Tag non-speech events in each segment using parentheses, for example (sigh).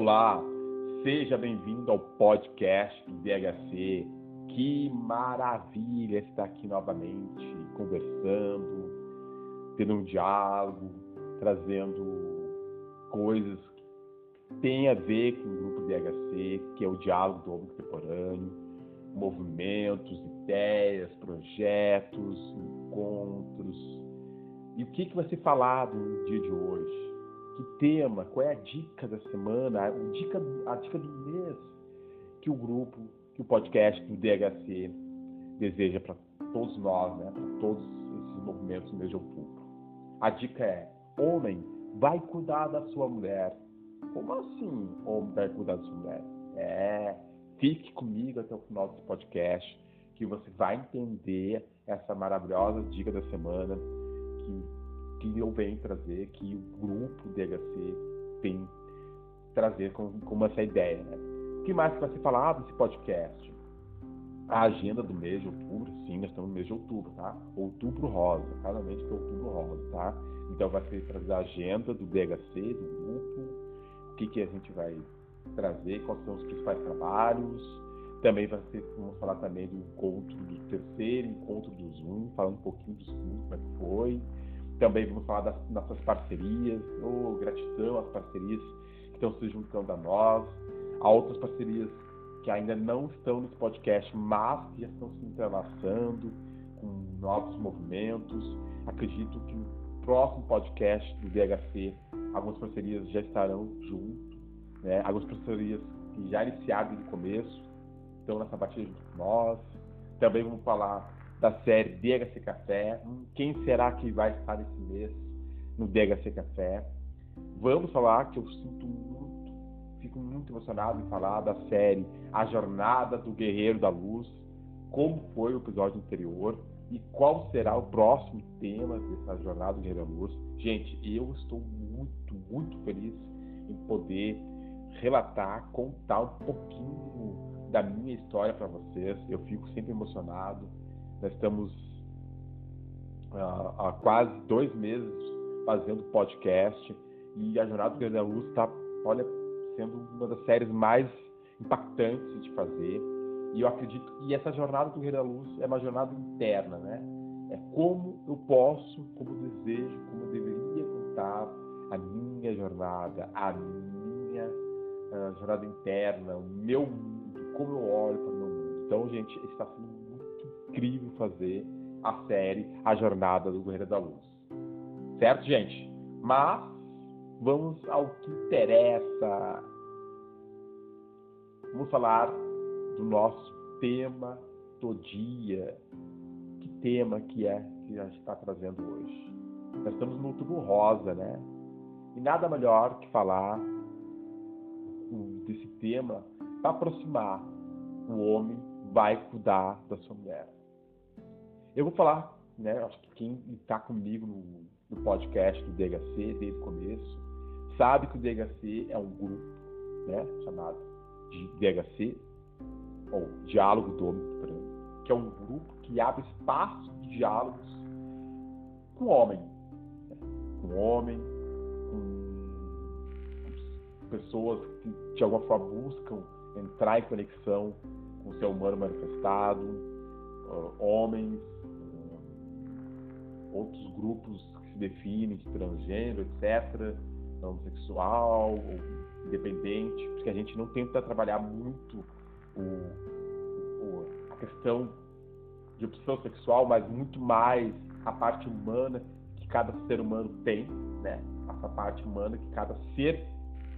Olá, seja bem-vindo ao podcast do DHC. Que maravilha estar aqui novamente, conversando, tendo um diálogo, trazendo coisas que têm a ver com o grupo DHC, que é o diálogo do homem contemporâneo, movimentos, ideias, projetos, encontros. E o que, que vai ser falado no dia de hoje? Que tema, qual é a dica da semana, a dica, a dica do mês que o grupo, que o podcast do DHC deseja para todos nós, né, para todos esses movimentos no mês de outubro. A dica é: homem, vai cuidar da sua mulher. Como assim, homem vai cuidar da sua mulher? É, fique comigo até o final desse podcast, que você vai entender essa maravilhosa dica da semana que que eu venho trazer, que o grupo DHC vem trazer como, como essa ideia. Né? O que mais que vai ser falado nesse podcast? A agenda do mês de outubro, sim, nós estamos no mês de outubro, tá? Outubro rosa, cada mês tem outubro rosa, tá? Então vai ser trazer a agenda do DHC, do grupo, o que, que a gente vai trazer, quais são os principais trabalhos. Também vai ser, vamos falar também do encontro, do terceiro encontro do Zoom, falando um pouquinho do Zoom, como é que foi também vamos falar das nossas parcerias, oh, gratidão às parcerias que estão se juntando a nós, a outras parcerias que ainda não estão nesse podcast, mas que já estão se entrelaçando com novos movimentos. Acredito que no próximo podcast do DHC, algumas parcerias já estarão junto, né? algumas parcerias que já iniciaram no começo, estão nessa batida junto com nós. Também vamos falar da série DHC Café. Quem será que vai estar nesse mês no DHC Café? Vamos falar que eu sinto muito, fico muito emocionado em falar da série A Jornada do Guerreiro da Luz, como foi o episódio anterior e qual será o próximo tema dessa Jornada do Guerreiro da Luz. Gente, eu estou muito, muito feliz em poder relatar, contar um pouquinho da minha história para vocês. Eu fico sempre emocionado nós estamos uh, há quase dois meses fazendo podcast e a Jornada do Guerreiro da Luz está, olha, sendo uma das séries mais impactantes de fazer. E eu acredito que essa jornada do Guerreiro da Luz é uma jornada interna, né? É como eu posso, como eu desejo, como eu deveria contar a minha jornada, a minha uh, jornada interna, o meu mundo, como eu olho para o meu mundo. Então, gente, está sendo incrível fazer a série A Jornada do Guerreiro da Luz. Certo, gente? Mas vamos ao que interessa. Vamos falar do nosso tema do dia. Que tema que é que a gente está trazendo hoje? Nós estamos no outubro rosa, né? E nada melhor que falar desse tema para aproximar o homem vai cuidar da sua mulher. Eu vou falar, né? Acho que quem está comigo no, no, podcast do DHC desde o começo sabe que o DHC é um grupo, né? Chamado de DHC ou Diálogo Homem que é um grupo que abre espaço de diálogos com o homem, né? com o homem, com pessoas que de alguma forma buscam entrar em conexão com o ser humano manifestado, homens, outros grupos que se definem de transgênero, etc., homossexual, independente, porque a gente não tenta trabalhar muito o, o, a questão de opção sexual, mas muito mais a parte humana que cada ser humano tem, né? Essa parte humana que cada ser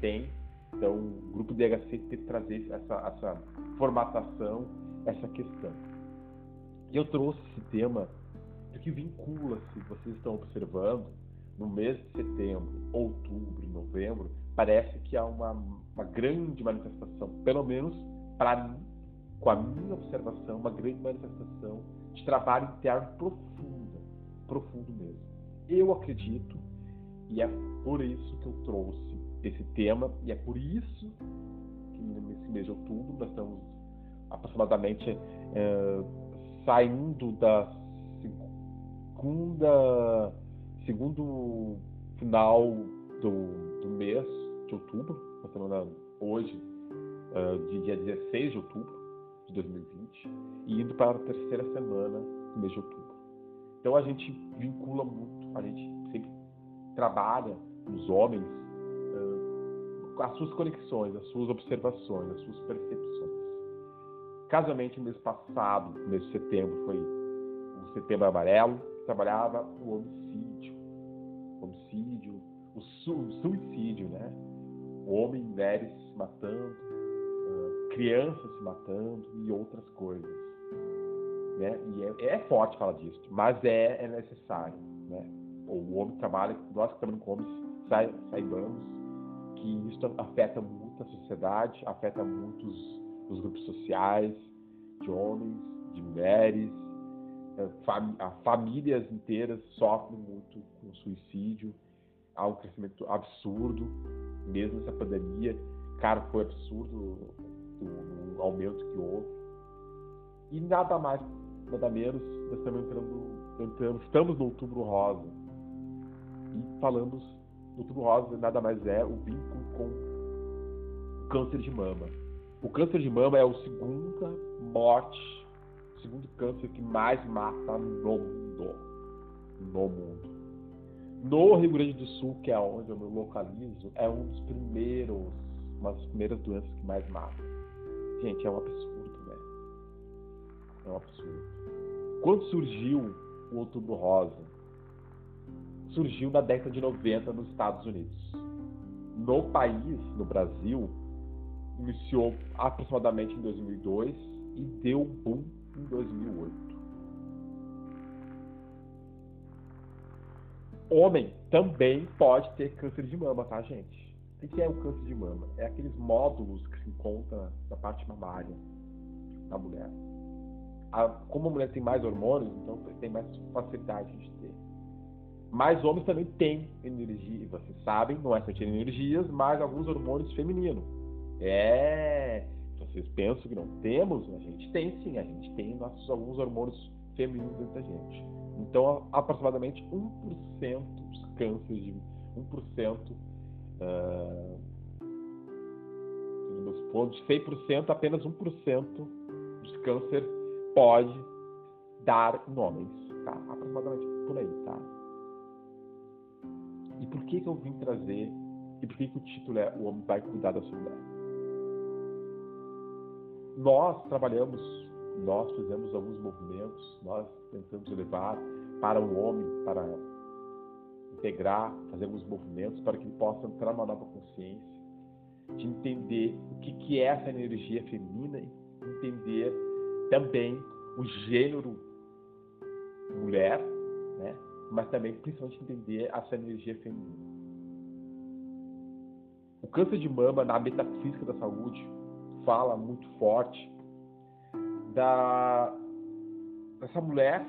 tem. Então, o grupo DHC tem que trazer essa, essa formatação, essa questão. E eu trouxe esse tema porque vincula, se vocês estão observando, no mês de setembro, outubro novembro, parece que há uma, uma grande manifestação, pelo menos para mim, com a minha observação, uma grande manifestação de trabalho interno profunda, profundo mesmo. Eu acredito, e é por isso que eu trouxe esse tema, e é por isso que nesse mês de outubro nós estamos aproximadamente é, saindo da segunda, segundo final do, do mês de outubro, na semana hoje, uh, de dia 16 de outubro de 2020, e indo para a terceira semana do mês de outubro. Então a gente vincula muito, a gente sempre trabalha os homens uh, as suas conexões, as suas observações, as suas percepções. Casualmente, no mês passado, mês de setembro, foi o Setembro Amarelo, trabalhava o homicídio. Homicídio, o, su o suicídio, né? O homem e mulheres se matando, crianças se matando e outras coisas. Né? E é, é forte falar disso, mas é, é necessário. Né? O homem trabalha, nós que trabalhamos com homens, saibamos que isso afeta muito a sociedade, afeta muito os, os grupos sociais, de homens, de mulheres, famílias inteiras sofrem muito com suicídio, há um crescimento absurdo, mesmo essa pandemia, cara, foi absurdo o, o aumento que houve. E nada mais, nada menos, nós estamos entrando, entrando, estamos no outubro rosa. E falamos, outubro rosa nada mais é o vínculo com o câncer de mama. O câncer de mama é a segunda morte, segundo câncer que mais mata no mundo. No mundo. No Rio Grande do Sul, que é onde eu me localizo, é um dos primeiros, uma das primeiras doenças que mais mata. Gente, é um absurdo, né? É um absurdo. Quando surgiu o Outubro Rosa? Surgiu na década de 90 nos Estados Unidos. No país, no Brasil, iniciou aproximadamente em 2002 e deu um boom em 2008. Homem também pode ter câncer de mama, tá, gente? O que é o câncer de mama? É aqueles módulos que se encontram na parte mamária da mulher. A, como a mulher tem mais hormônios, então tem mais facilidade de ter. Mas homens também têm energia, vocês sabem, não é só ter energias, mas alguns hormônios femininos. É. Vocês pensam que não temos? A gente tem sim, a gente tem nossos alguns hormônios femininos dentro da gente. Então, aproximadamente 1% dos cânceres de 1%, uh, nos pontos de 100%, apenas 1% dos cânceres pode dar em homens, tá? Aproximadamente por aí, tá? E por que que eu vim trazer e por que que o título é O Homem Vai Cuidar da Sua Mulher? Nós trabalhamos, nós fizemos alguns movimentos, nós tentamos levar para o homem, para integrar, fazer alguns movimentos para que ele possa entrar numa nova consciência, de entender o que, que é essa energia feminina e entender também o gênero mulher, né? mas também principalmente entender essa energia feminina. O câncer de mama na metafísica da saúde fala muito forte da dessa mulher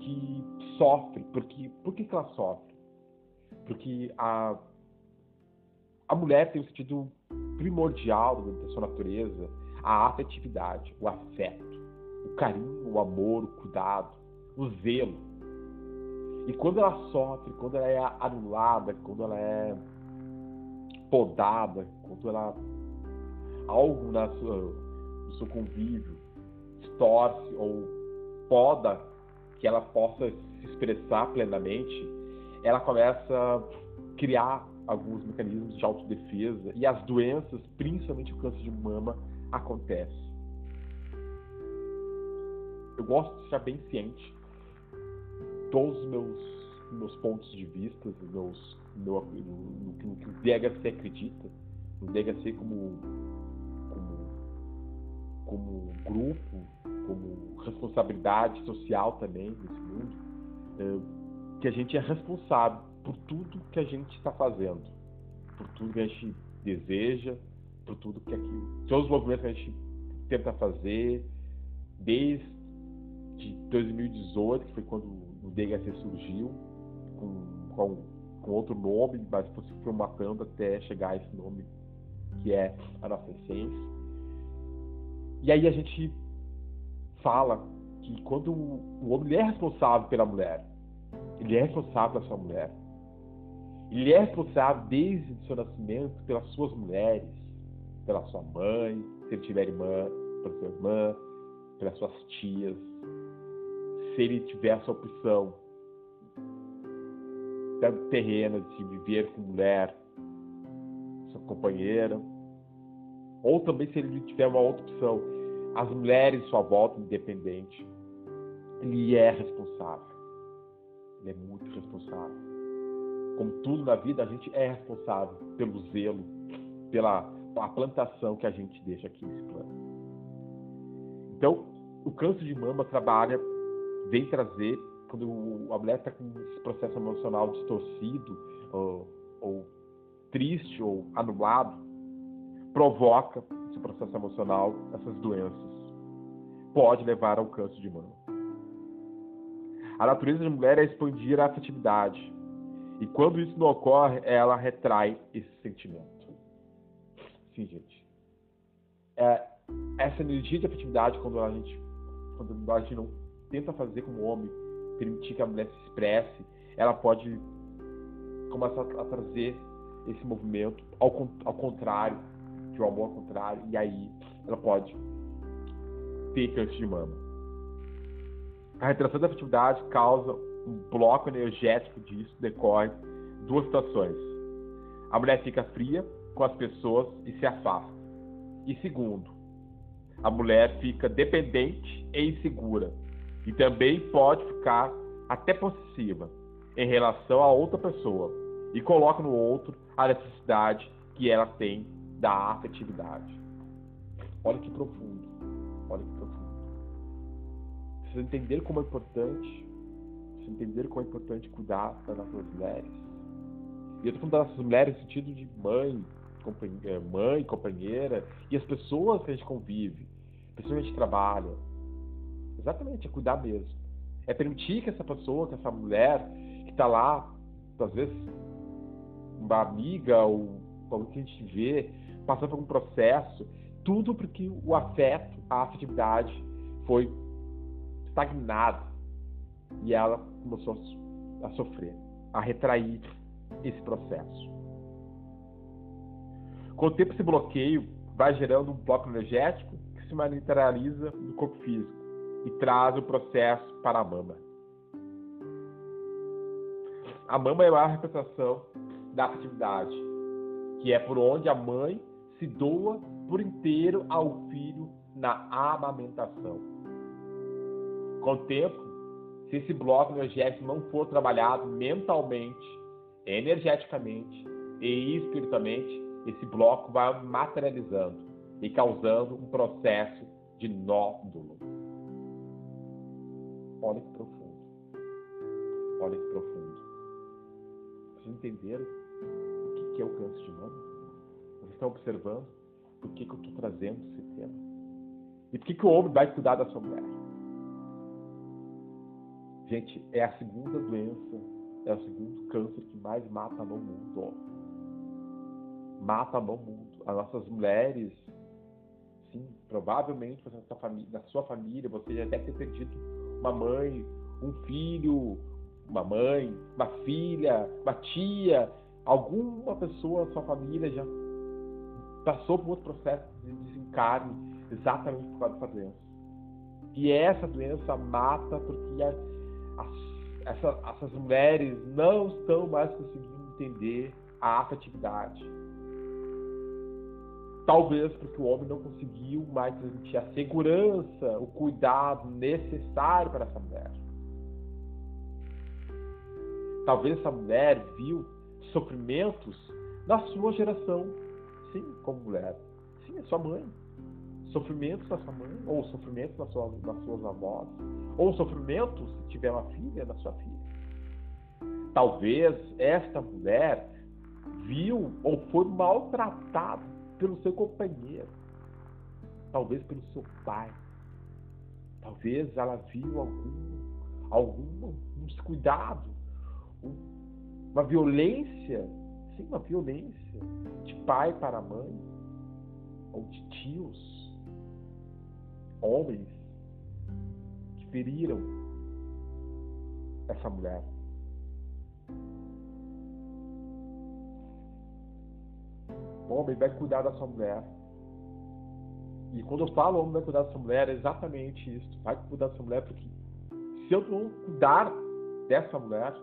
que sofre, porque por que, ela sofre? Porque a a mulher tem um sentido primordial da sua natureza, a afetividade, o afeto, o carinho, o amor, o cuidado, o zelo. E quando ela sofre, quando ela é anulada, quando ela é podada, quando ela algo na sua, no seu convívio torce ou poda que ela possa se expressar plenamente, ela começa a criar alguns mecanismos de autodefesa e as doenças, principalmente o câncer de mama, acontece. Eu gosto de estar bem ciente todos os meus meus pontos de vista, meus, meu, no, no, no que o DHC acredita, o DHC como como grupo, como responsabilidade social também nesse mundo, é, que a gente é responsável por tudo que a gente está fazendo, por tudo que a gente deseja, por tudo que aqui, todos os movimentos que a gente tenta fazer, desde 2018, que foi quando o DHC surgiu, com, com, com outro nome, mas foi matando até chegar a esse nome que é a nossa essência. E aí a gente fala que quando o homem é responsável pela mulher, ele é responsável pela sua mulher, ele é responsável desde o seu nascimento pelas suas mulheres, pela sua mãe, se ele tiver irmã, pela sua irmã, pelas suas tias. Se ele tiver essa opção terrena de viver com mulher, sua companheira, ou também se ele tiver uma outra opção, as mulheres sua volta independente, ele é responsável. Ele é muito responsável. Como tudo na vida, a gente é responsável pelo zelo, pela a plantação que a gente deixa aqui nesse plano. Então, o câncer de mama trabalha, vem trazer, quando a mulher está com esse processo emocional distorcido, ou, ou triste, ou anulado, provoca esse processo emocional, essas doenças. Pode levar ao câncer de mama. A natureza da mulher é expandir a afetividade. E quando isso não ocorre, ela retrai esse sentimento sim gente. É, essa energia de afetividade, quando a gente, quando a gente não tenta fazer como homem, permitir que a mulher se expresse, ela pode começar a trazer esse movimento ao, ao contrário, de ao contrário, e aí ela pode ter câncer de mama. A retração da afetividade causa um bloco energético disso, decorre duas situações. A mulher fica fria com as pessoas e se afasta. E segundo, a mulher fica dependente e insegura e também pode ficar até possessiva em relação a outra pessoa e coloca no outro a necessidade que ela tem da afetividade. Olha que profundo. Olha que profundo. Vocês entenderam como é importante, vocês entenderam como é importante cuidar das nossas mulheres. E eu estou falando das nossas mulheres no sentido de mãe, é, mãe, companheira, e as pessoas que a gente convive, pessoas que a gente trabalha. Exatamente, é cuidar mesmo. É permitir que essa pessoa, que essa mulher que está lá, às vezes uma amiga ou alguém que a gente vê, passando por um processo, tudo porque o afeto, a afetividade foi estagnada e ela começou a sofrer, a retrair esse processo. Com o tempo, esse bloqueio vai gerando um bloco energético que se materializa no corpo físico e traz o processo para a mama. A mama é a representação da afetividade, que é por onde a mãe se doa por inteiro ao filho na amamentação. Com o tempo, se esse bloco energético não for trabalhado mentalmente, energeticamente e espiritualmente, esse bloco vai materializando e causando um processo de nódulo. Olha que profundo. Olha que profundo. Vocês entenderam o que é o câncer de mama? Vocês estão observando por que, que eu estou trazendo esse tema? E por que, que o homem vai cuidar da sua mulher? Gente, é a segunda doença, é o segundo câncer que mais mata no mundo mata no mundo. As nossas mulheres, sim, provavelmente você, na, sua na sua família você já deve ter perdido uma mãe, um filho, uma mãe, uma filha, uma tia, alguma pessoa da sua família já passou por outro processo de desencarne exatamente por causa dessa doença. E essa doença mata porque as, essa, essas mulheres não estão mais conseguindo entender a afetividade. Talvez porque o homem não conseguiu mais transmitir a segurança, o cuidado necessário para essa mulher. Talvez essa mulher viu sofrimentos na sua geração, sim, como mulher. Sim, é sua mãe. Sofrimentos da sua mãe, ou sofrimentos das suas, das suas avós, ou sofrimentos, se tiver uma filha, da sua filha. Talvez esta mulher viu ou foi maltratada pelo seu companheiro, talvez pelo seu pai. Talvez ela viu algum, algum um descuidado, um, uma violência, sim, uma violência de pai para mãe, ou de tios, homens que feriram essa mulher. homem vai cuidar da sua mulher E quando eu falo homem vai cuidar dessa mulher, é exatamente isso. Vai cuidar dessa mulher porque se eu não cuidar dessa mulher,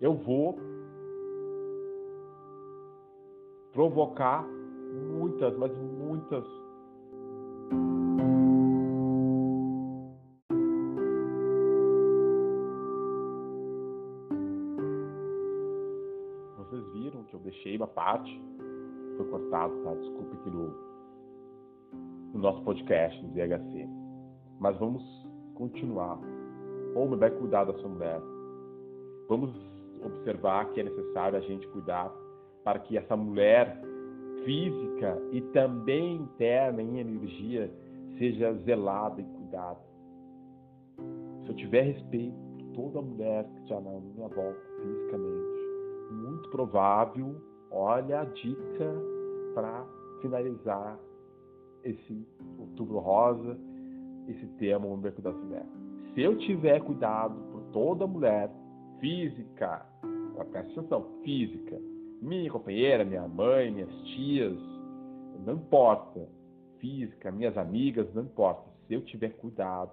eu vou provocar muitas, mas muitas Vocês viram que eu deixei uma parte, foi cortado, tá? Desculpe aqui no, no nosso podcast do DHC. Mas vamos continuar. Homem vai cuidar da sua mulher. Vamos observar que é necessário a gente cuidar para que essa mulher física e também interna em energia seja zelada e cuidada. Se eu tiver respeito por toda mulher que está na minha volta fisicamente, muito provável, olha a dica para finalizar esse outubro rosa, esse tema, o Mercúrio da Mulher. Se eu tiver cuidado por toda mulher física, presta atenção, física, minha companheira, minha mãe, minhas tias, não importa, física, minhas amigas, não importa. Se eu tiver cuidado,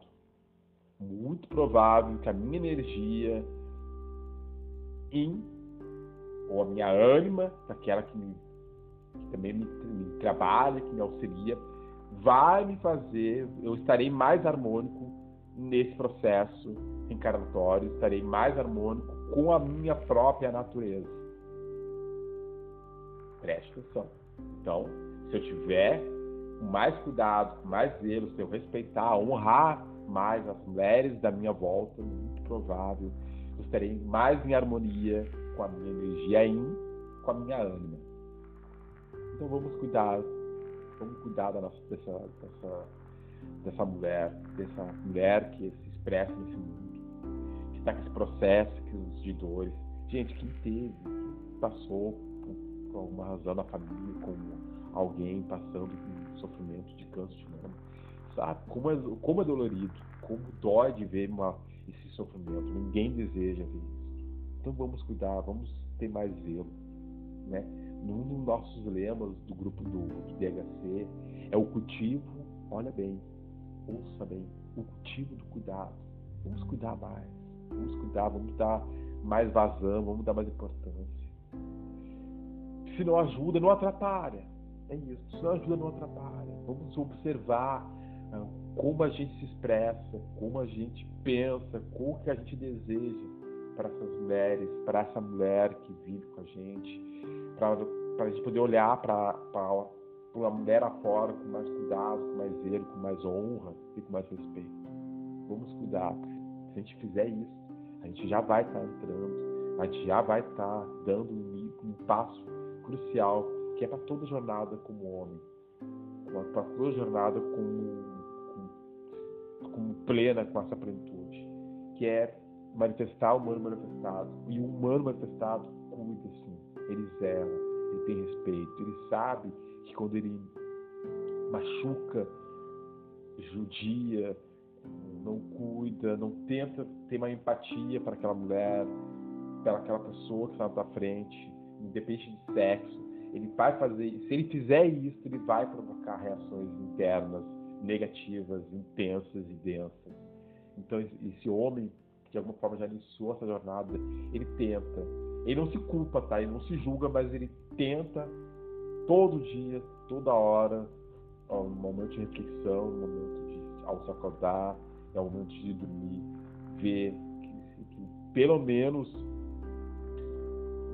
muito provável que a minha energia em ou a minha ânima, aquela que, me, que também me, me trabalha, que me auxilia, vai me fazer, eu estarei mais harmônico nesse processo encarnatório, estarei mais harmônico com a minha própria natureza. Preste atenção. Então, se eu tiver mais cuidado, com mais zelo, se eu respeitar, honrar mais as mulheres da minha volta, muito provável, eu estarei mais em harmonia com a minha energia yin, com a minha ânima. Então vamos cuidar, vamos cuidar da nossa, dessa, dessa, dessa mulher, dessa mulher que se expressa nesse mundo, que está com esse processo de dores. Gente, quem teve, quem passou por alguma razão na família, como alguém passando por sofrimento de câncer de mama, sabe como é, como é dolorido, como dói de ver uma, esse sofrimento. Ninguém deseja ver isso. Então vamos cuidar, vamos ter mais zelo, né? Num dos nossos lemas do grupo do, do DHC é o cultivo, olha bem, ouça bem, o cultivo do cuidado. Vamos cuidar mais, vamos cuidar, vamos dar mais vazão, vamos dar mais importância. Se não ajuda, não atrapalha. É isso. Se não ajuda, não atrapalha. Vamos observar ah, como a gente se expressa, como a gente pensa, como que a gente deseja para essas mulheres, para essa mulher que vive com a gente, para a gente poder olhar para uma mulher lá fora com mais cuidado, com mais zelo, com mais honra e com mais respeito. Vamos cuidar. Se a gente fizer isso, a gente já vai estar tá entrando, a gente já vai estar tá dando um, um passo crucial que é para toda jornada como homem, para toda jornada como, como, como plena com essa plenitude, que é manifestar o humano manifestado. E o humano manifestado cuida, sim. Ele zela, ele tem respeito, ele sabe que quando ele machuca, judia, não cuida, não tenta ter uma empatia para aquela mulher, para aquela pessoa que está na frente, independente de sexo, ele vai fazer, se ele fizer isso, ele vai provocar reações internas negativas, intensas e densas. Então esse homem de alguma forma já iniciou essa jornada, ele tenta. Ele não se culpa, tá? Ele não se julga, mas ele tenta todo dia, toda hora, no momento de reflexão, no momento de ao se acordar, no momento de dormir, ver que, que pelo menos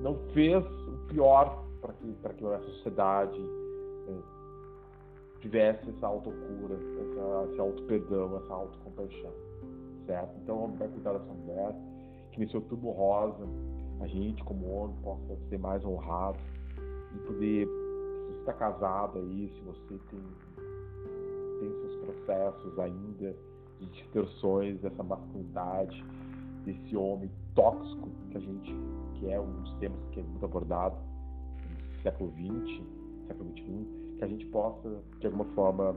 não fez o pior para que, que a sociedade é, tivesse essa autocura, essa, esse auto-perdão, essa autocompaixão, certo? Então, o homem vai cuidar dessa mulher, que nesse outubro rosa, a gente, como homem, possa ser mais honrado e poder, se está casado aí, se você tem, tem seus processos ainda de distorções dessa masculinidade, desse homem tóxico que a gente, que é um dos temas que é muito abordado no século XX, século XXI, que a gente possa, de alguma forma,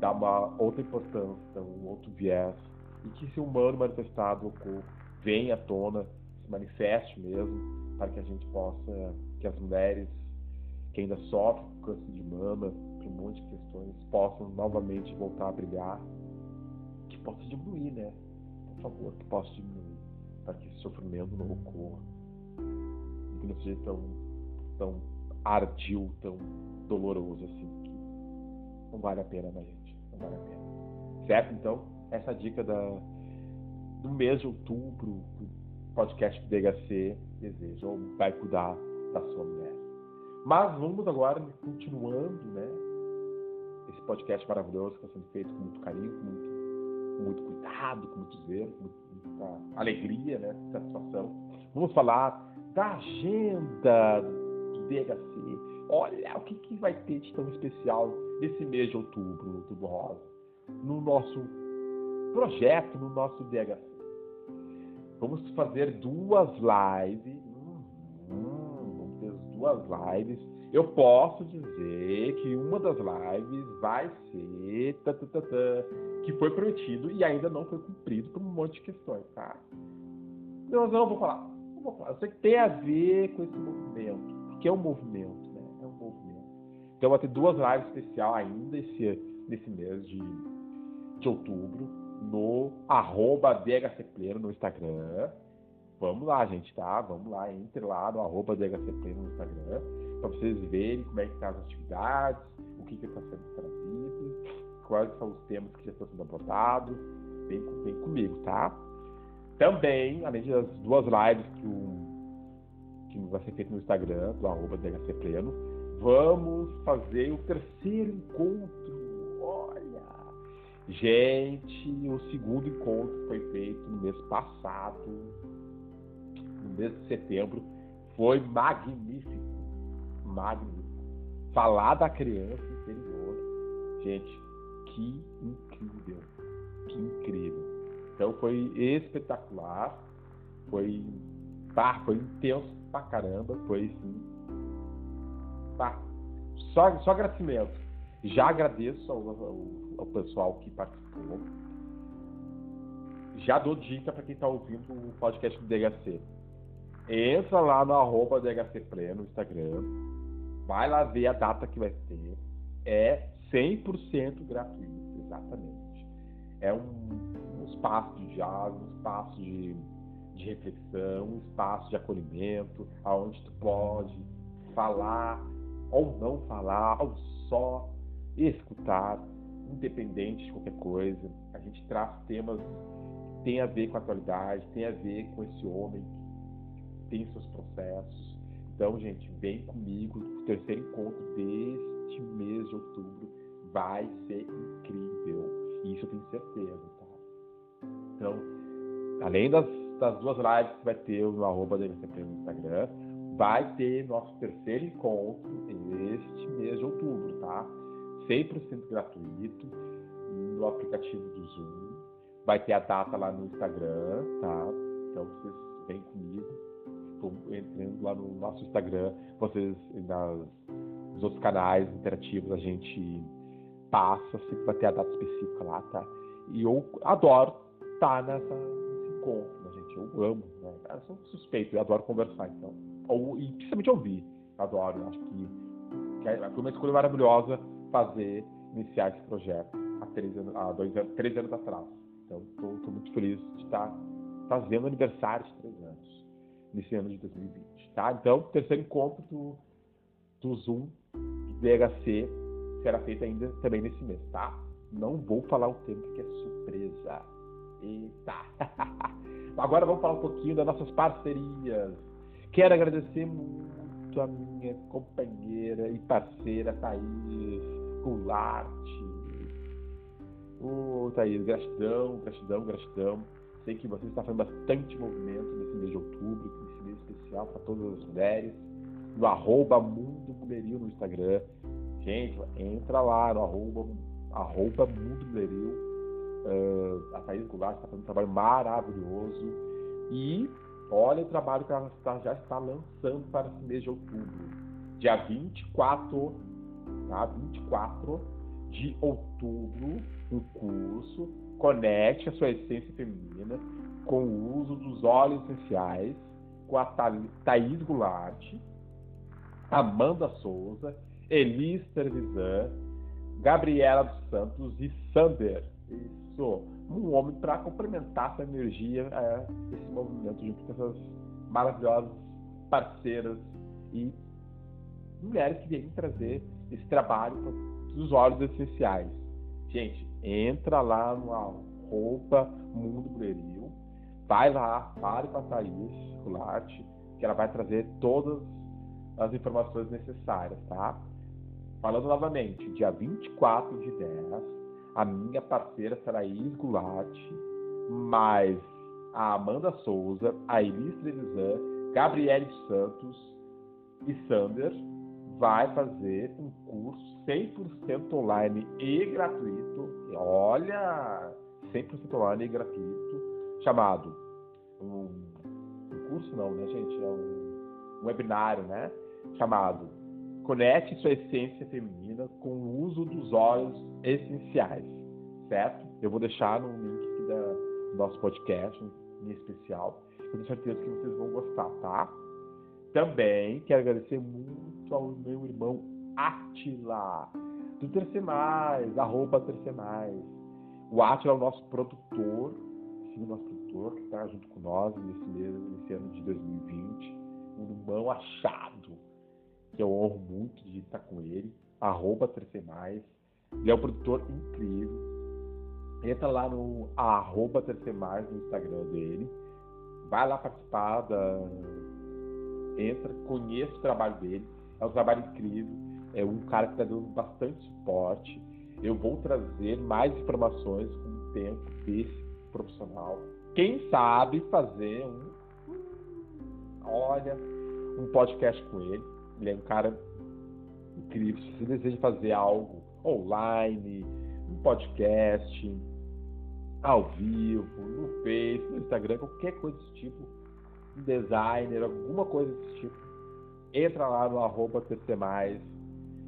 dar uma outra importância, um outro viés, e que esse humano manifestado venha à tona, se manifeste mesmo, para que a gente possa, que as mulheres que ainda sofrem com câncer de mama, para um monte de questões possam novamente voltar a brilhar, que possa diminuir, né? Favor, que possa diminuir, para que esse sofrimento não ocorra, e que não seja tão, tão ardil, tão doloroso assim, que não vale a pena, né, gente? Não vale a pena. Certo? Então, essa dica da, do mês de outubro, do podcast do DHC Desejo, ou vai cuidar da sua mulher. Mas vamos agora continuando, né? Esse podcast maravilhoso que está sendo feito com muito carinho, com muito, com muito cuidado, com muito zelo, com muita alegria, né? Satisfação. Vamos falar da agenda do DHC. Olha o que, que vai ter de tão especial nesse mês de outubro, Tudo Rosa, no nosso projeto, no nosso DHC. Vamos fazer duas lives. Hum, vamos ter duas lives. Eu posso dizer que uma das lives vai ser tá, tá, tá, que foi prometido e ainda não foi cumprido por um monte de questões, tá? Não, não vou falar. Não vou falar. Eu sei que tem a ver com esse movimento, porque é um movimento, né? É um movimento. Então vai ter duas lives especiais ainda esse, nesse mês de, de outubro no arroba DHCPleiro no Instagram. Vamos lá, gente, tá? Vamos lá, entre lá no arroba DHCPleiro no Instagram, para vocês verem como é que tá as atividades, o que está sendo trazido, quais são os temas que já estão sendo abordados. Vem, vem comigo, tá? Também, além das duas lives que, o, que vai ser feito no Instagram, do arroba DHCPleno, vamos fazer o terceiro encontro Gente, o segundo encontro foi feito no mês passado, no mês de setembro. Foi magnífico. Magnífico. Falar da criança interior. Gente, que incrível. Que incrível. Então foi espetacular. Foi, pá, foi intenso pra caramba. Foi assim. Pá, só, só agradecimento. Já agradeço ao, ao, ao pessoal que participou. Já dou dica para quem está ouvindo o podcast do DHC. Entra lá no arroba DHC Play no Instagram. Vai lá ver a data que vai ter. É 100% gratuito, exatamente. É um, um espaço de diálogo, um espaço de, de reflexão, um espaço de acolhimento, aonde tu pode falar ou não falar, ou só escutar, independente de qualquer coisa. A gente traz temas que têm a ver com a atualidade, tem a ver com esse homem que tem seus processos. Então, gente, vem comigo. Terceiro encontro deste mês de outubro vai ser incrível. Isso eu tenho certeza, tá? Então, além das, das duas lives que vai ter no arroba da no Instagram, vai ter nosso terceiro encontro este mês de outubro, tá? 100% gratuito no aplicativo do Zoom. Vai ter a data lá no Instagram, tá? Então vocês vêm comigo, entrando lá no nosso Instagram, vocês nas, nos outros canais interativos a gente passa, sempre vai ter a data específica lá, tá? E eu adoro estar nessa, nesse encontro, né, gente? Eu amo, né? Eu sou suspeito, eu adoro conversar, então. Ou, e principalmente ouvir. Adoro, acho que, que é, foi uma escolha maravilhosa fazer, iniciar esse projeto há três anos, há dois anos, três anos atrás. Então, estou muito feliz de estar fazendo aniversário de três anos, nesse ano de 2020. Tá? Então, terceiro encontro do, do Zoom do DHC será feito ainda também nesse mês, tá? Não vou falar o tempo porque é surpresa. Eita! (laughs) Agora vamos falar um pouquinho das nossas parcerias. Quero agradecer muito a minha companheira e parceira Thaís Goulart. Ô, oh, Thaís, gratidão, gratidão, gratidão. Sei que você está fazendo bastante movimento nesse mês de outubro, nesse mês especial para todas as mulheres. No arroba Mundo Mulheril no Instagram. Gente, entra lá no arroba, arroba Mundo. Uh, a Thaís Goulart está fazendo um trabalho maravilhoso. E olha o trabalho que ela está, já está lançando para esse mês de outubro. Dia 24 tá? 24 de outubro, um curso Conecte a sua essência feminina com o uso dos óleos essenciais com a Thaís Goulart, Amanda Souza, Elis Trevisan, Gabriela dos Santos e Sander. Isso. Um homem para complementar essa energia, é, esse movimento junto com essas maravilhosas parceiras e mulheres que vêm trazer esse trabalho dos olhos essenciais. Gente, entra lá no arroba Mundo Buleril, vai lá, fale com a Thaís Cularte, que ela vai trazer todas as informações necessárias, tá? Falando novamente, dia 24 de 10, a minha parceira Saraís Goulart, mais a Amanda Souza, a Elis Trevisan, Gabriele Santos e Sander vai fazer um curso 100% online e gratuito. Olha, 100% online e gratuito, chamado um, um, curso não, né, gente? É um, um webinário, né? Chamado Conecte sua essência feminina com o uso dos óleos essenciais, certo? Eu vou deixar no link da, do nosso podcast, em especial. Eu tenho certeza que vocês vão gostar, tá? Também quero agradecer muito ao meu irmão Atila, do Tercer Mais, arroba Tercer Mais. O Atila é o nosso produtor, sim, o nosso produtor, que está junto com nós nesse, mês, nesse ano de 2020. Um irmão achado, que eu honro muito de estar com ele, arroba. Ele é um produtor incrível. Entra lá no arroba no Instagram dele. Vai lá participar da, entra, conheça o trabalho dele, é um trabalho incrível, é um cara que está dando bastante suporte. Eu vou trazer mais informações com o tempo desse profissional. Quem sabe fazer um, olha, um podcast com ele. Ele é um cara incrível. Se você deseja fazer algo online, um podcast, ao vivo, no Face, no Instagram, qualquer coisa desse tipo, um designer, alguma coisa desse tipo, entra lá no arroba Mais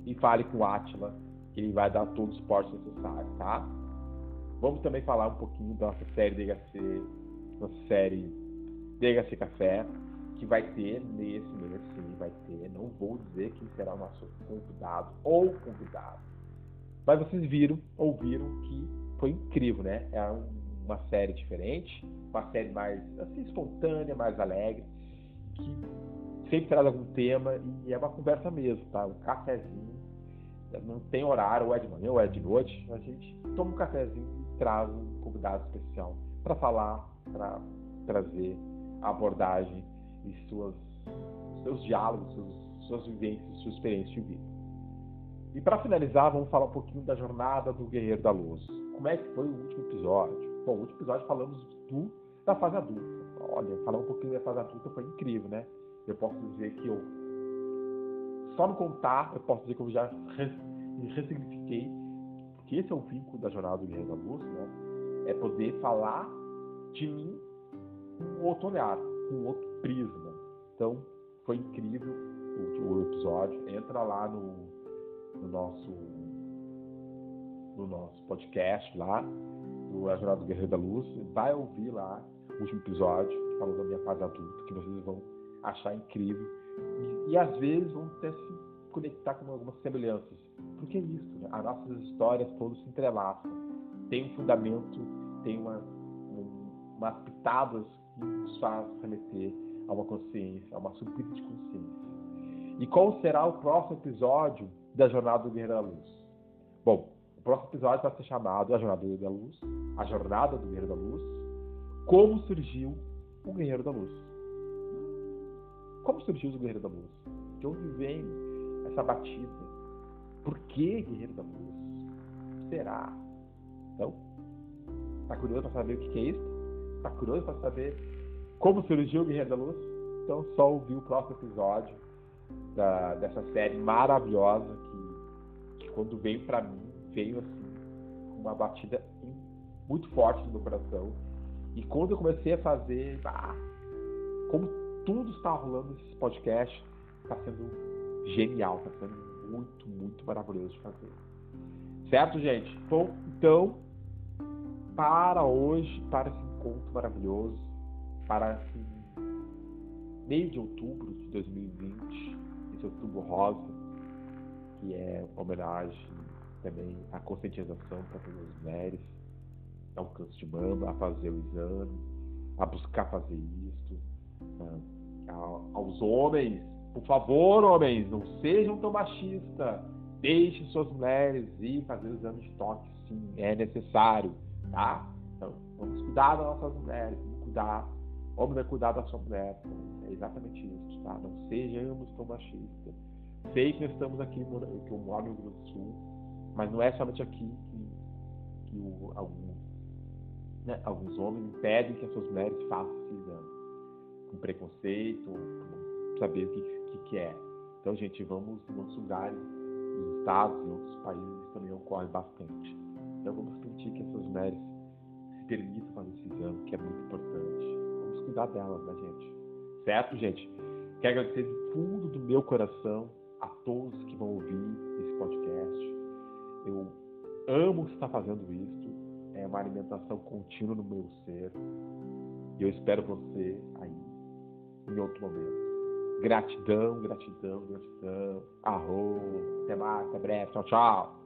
e fale com o Atila, que ele vai dar todo o suporte necessário, tá? Vamos também falar um pouquinho da nossa série DHC, nossa série DHC Café, que vai ter nesse mês, sim, vai. Não vou dizer quem será o nosso convidado ou convidado. Mas vocês viram, ouviram que foi incrível, né? É uma série diferente, uma série mais assim, espontânea, mais alegre, que sempre traz algum tema e é uma conversa mesmo, tá? Um cafezinho, não tem horário, ou é de manhã ou é de noite, a gente toma um cafezinho e traz um convidado especial para falar, para trazer a abordagem e suas, seus diálogos, suas, suas vivências, sua experiência de vida. E para finalizar, vamos falar um pouquinho da jornada do Guerreiro da Luz. Como é que foi o último episódio? Bom, no último episódio falamos do, da fase adulta. Olha, falar um pouquinho da fase adulta foi incrível, né? Eu posso dizer que eu, só no contar, eu posso dizer que eu já ressignifiquei, porque esse é o vínculo da jornada do Guerreiro da Luz, né? É poder falar de mim com outro olhar, com outro prisma. Então, foi incrível o, o episódio. Entra lá no, no nosso no nosso podcast lá, do A Jornada do Guerreiro da Luz, vai ouvir lá o último episódio, falou da minha fase adulta, que vocês vão achar incrível. E, e às vezes vão até se conectar com algumas semelhanças. Porque é isso, né? as nossas histórias todas se entrelaçam. Tem um fundamento, tem uma, um, umas pitadas que nos faz remeter a uma consciência, a uma subida de consciência. E qual será o próximo episódio da Jornada do Guerreiro da Luz? Bom, próximo episódio vai ser chamado A Jornada da Luz, A Jornada do Guerreiro da Luz, como surgiu o Guerreiro da Luz. Como surgiu o Guerreiro da Luz? De onde vem essa batida? Por que Guerreiro da Luz? Será? Então, tá curioso para saber o que é isso? Tá curioso para saber como surgiu o Guerreiro da Luz? Então, só ouvir o próximo episódio da, dessa série maravilhosa que, que quando veio para mim veio assim, uma batida muito forte no meu coração. E quando eu comecei a fazer, ah, como tudo está rolando nesse podcast, está sendo genial, está sendo muito, muito maravilhoso de fazer. Certo, gente? Bom, então, para hoje, para esse encontro maravilhoso, para esse meio de outubro de 2020, esse outubro rosa, que é homenagem também a conscientização para todas as mulheres, ao câncer de mama, a fazer o exame, a buscar fazer isso. Né? Aos homens, por favor, homens, não sejam tão machistas. Deixe suas mulheres ir fazer o exame de toque, sim, é necessário, tá? Então, vamos cuidar das nossas mulheres, vamos cuidar. Homem vai cuidar da sua mulher. É exatamente isso, tá? Não sejamos tão machistas. Sei que nós estamos aqui, que eu moro no Rio Grande do Sul, mas não é somente aqui que, que o, alguns, né, alguns homens impedem que as suas mulheres façam esse exame. Com preconceito, com saber o que, que, que é. Então, gente, vamos em outros lugares, nos estados e outros países também ocorre bastante. Então, vamos permitir que essas mulheres se permitam fazer esse exame, que é muito importante. Cuidar delas, né, gente? Certo, gente? Quero agradecer do fundo do meu coração a todos que vão ouvir esse podcast. Eu amo estar fazendo isso. É uma alimentação contínua no meu ser. E eu espero você aí em outro momento. Gratidão, gratidão, gratidão. Arroz. Até mais, até breve. Tchau, tchau.